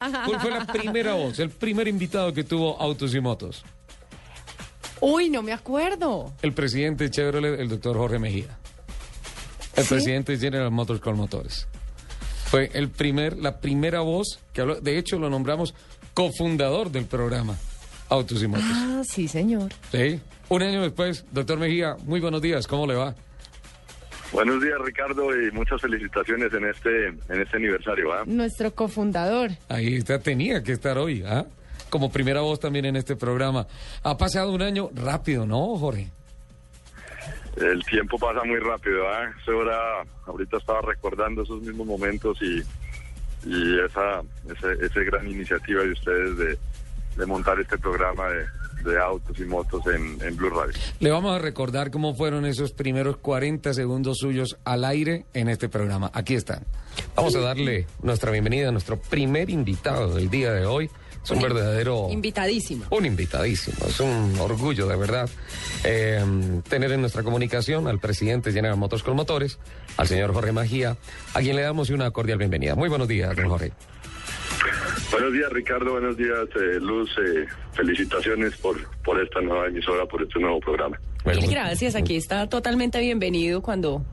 ¿Cuál fue la primera voz, el primer invitado que tuvo Autos y Motos? Uy, no me acuerdo. El presidente de Chevrolet, el doctor Jorge Mejía. El ¿Sí? presidente de General Motors con motores. Fue el primer, la primera voz que habló. De hecho, lo nombramos cofundador del programa Autos y Motos. Ah, sí, señor. Sí. Un año después, doctor Mejía, muy buenos días, ¿cómo le va? Buenos días, Ricardo, y muchas felicitaciones en este en este aniversario. ¿ah? Nuestro cofundador. Ahí está, tenía que estar hoy, ¿ah? Como primera voz también en este programa. Ha pasado un año rápido, ¿no, Jorge? El tiempo pasa muy rápido. ¿ah? Era- ahorita estaba recordando esos mismos momentos y, y esa ese, ese gran iniciativa de ustedes de, de montar este programa de, de autos y motos en, en Blue Radio. Le vamos a recordar cómo fueron esos primeros 40 segundos suyos al aire en este programa. Aquí están. Vamos a darle nuestra bienvenida a nuestro primer invitado del día de hoy. Es un verdadero... Invitadísimo. Un invitadísimo, es un orgullo de verdad eh, tener en nuestra comunicación al presidente de General Motors con Motores, al señor Jorge Magía, a quien le damos una cordial bienvenida. Muy buenos días, don Jorge. Buenos días, Ricardo. Buenos días, eh, Luz. eh, felicitaciones por, por esta nueva emisora, por este nuevo programa. Bueno, Mil gracias, aquí está totalmente bienvenido cuando...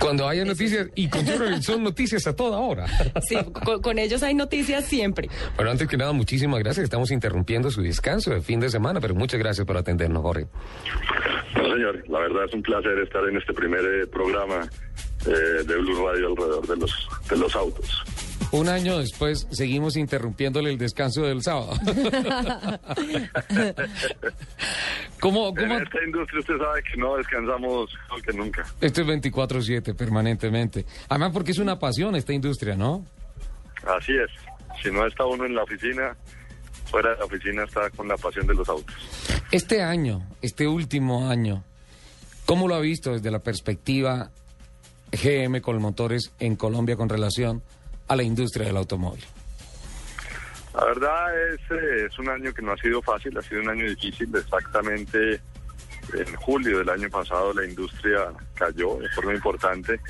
Cuando haya noticias, Y con son noticias a toda hora. Sí, con, con ellos hay noticias siempre. bueno, antes que nada, muchísimas gracias. Estamos interrumpiendo su descanso de fin de semana, pero muchas gracias por atendernos, Jorge. No, señor, la verdad es un placer estar en este primer eh, programa eh, de Blue Radio alrededor de los, de los autos. Un año después seguimos interrumpiéndole el descanso del sábado. ¿Cómo, cómo? En esta industria usted sabe que no descansamos que nunca. Esto es 24-7 permanentemente. Además porque es una pasión esta industria, ¿no? Así es. Si no está uno en la oficina, fuera de la oficina está con la pasión de los autos. Este año, este último año, ¿cómo lo ha visto desde la perspectiva GM con motores en Colombia con relación a la industria del automóvil? La verdad es, eh, es un año que no ha sido fácil, ha sido un año difícil. Exactamente en julio del año pasado la industria cayó de forma importante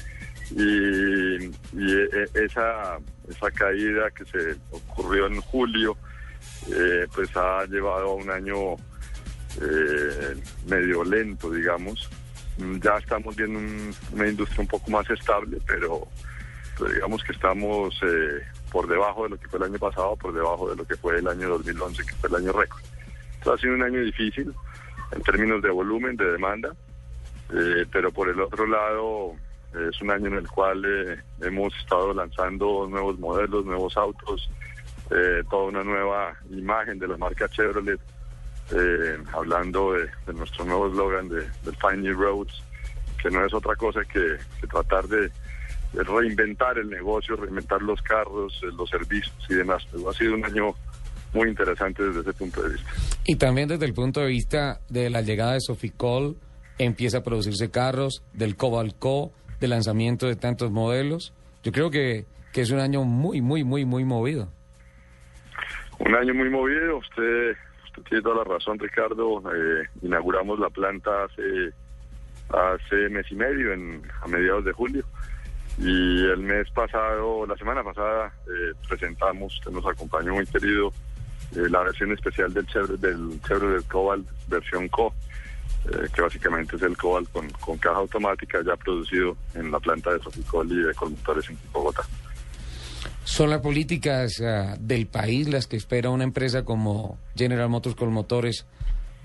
y, y, eh, esa, esa caída que se ocurrió en julio eh, pues ha llevado a un año eh, medio lento, digamos. Mm, Ya estamos viendo un- una industria un poco más estable, pero, pero digamos que estamos eh, por debajo de lo que fue el año pasado, por debajo de lo que fue el año 2011, que fue el año récord. Entonces ha sido un año difícil en términos de volumen, de demanda, eh, pero por el otro lado es un año en el cual eh, hemos estado lanzando nuevos modelos, nuevos autos, eh, toda una nueva imagen de la marca Chevrolet, hablando de, de nuestro nuevo eslogan de, del Find New Roads, que no es otra cosa que, tratar de reinventar el negocio, reinventar los carros, eh, los servicios y demás. Pero ha sido un año muy interesante desde ese punto de vista. Y también desde el punto de vista de la llegada de Soficol, empieza a producirse carros, del Cobalco, del lanzamiento de tantos modelos. Yo creo que, que es un año muy, muy, muy, muy movido. Un año muy movido, usted, usted tiene toda la razón, Ricardo. Eh, inauguramos la planta hace, hace mes y medio, en, a mediados de julio. Y el mes pasado, la semana pasada, eh, presentamos, usted nos acompañó muy querido, eh, la versión especial del Chevrolet, del Cobalt, versión Co, eh, que básicamente es el Cobalt con, con caja automática ya producido en la planta de Soficol y de Conductores en Bogotá. ¿Son las políticas ah, del país las que espera una empresa como General Motors con motores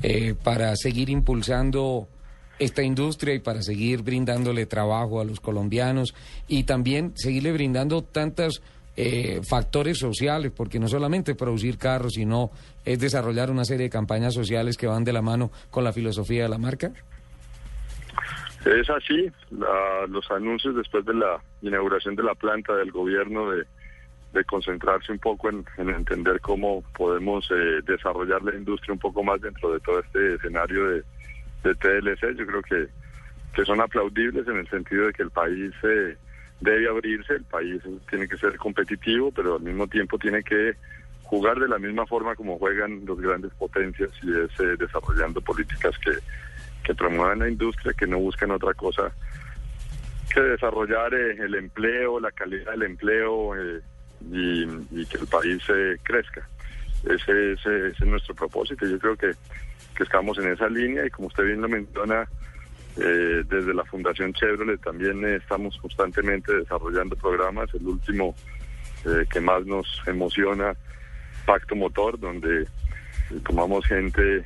eh, para seguir impulsando esta industria y para seguir brindándole trabajo a los colombianos y también seguirle brindando tantos eh, factores sociales, porque no solamente producir carros, sino es desarrollar una serie de campañas sociales que van de la mano con la filosofía de la marca? Es así, la- los anuncios después de la inauguración de la planta del gobierno de, de concentrarse un poco en, en entender cómo podemos eh, desarrollar la industria un poco más dentro de todo este escenario de, de TLC, yo creo que, que son aplaudibles en el sentido de que el país eh, debe abrirse, el país tiene que ser competitivo, pero al mismo tiempo tiene que jugar de la misma forma como juegan los grandes potencias y es eh, desarrollando políticas que, que promuevan la industria, que no buscan otra cosa que desarrollar eh, el empleo, la calidad del empleo, eh, y, que el país crezca. Ese, ese- ese es nuestro propósito. Yo creo que, que estamos en esa línea y como usted bien lo menciona, eh, desde la Fundación Chevrolet también eh, estamos constantemente desarrollando programas. El último eh, que más nos emociona, Pacto Motor, donde tomamos gente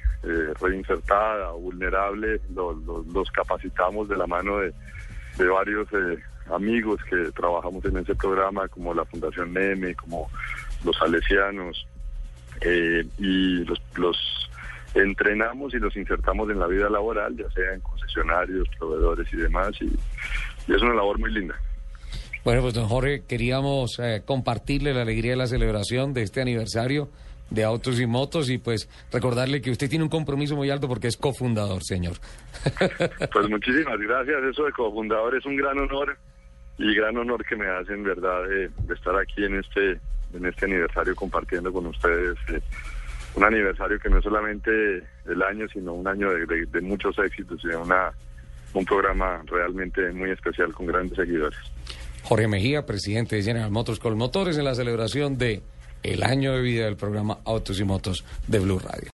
reinsertada, vulnerable, lo- lo- los capacitamos de la mano de, varios amigos que trabajamos en ese programa, como la Fundación Neme, como los salesianos, y los, los entrenamos y los insertamos en la vida laboral, ya sea en concesionarios, proveedores y demás, y, y es una labor muy linda. Bueno, pues don Jorge, queríamos eh, compartirle la alegría de la celebración de este aniversario de Autos y Motos y pues recordarle que usted tiene un compromiso muy alto porque es cofundador, señor. Pues muchísimas gracias, eso de cofundador es un gran honor y gran honor que me hacen, verdad, de, de estar aquí en este en este aniversario compartiendo con ustedes eh, un aniversario que no es solamente el año, sino un año de, muchos éxitos y de una un programa realmente muy especial con grandes seguidores. Jorge Mejía, presidente de General Motors con Motores en la celebración de el año de vida del programa Autos y Motos de Blue Radio.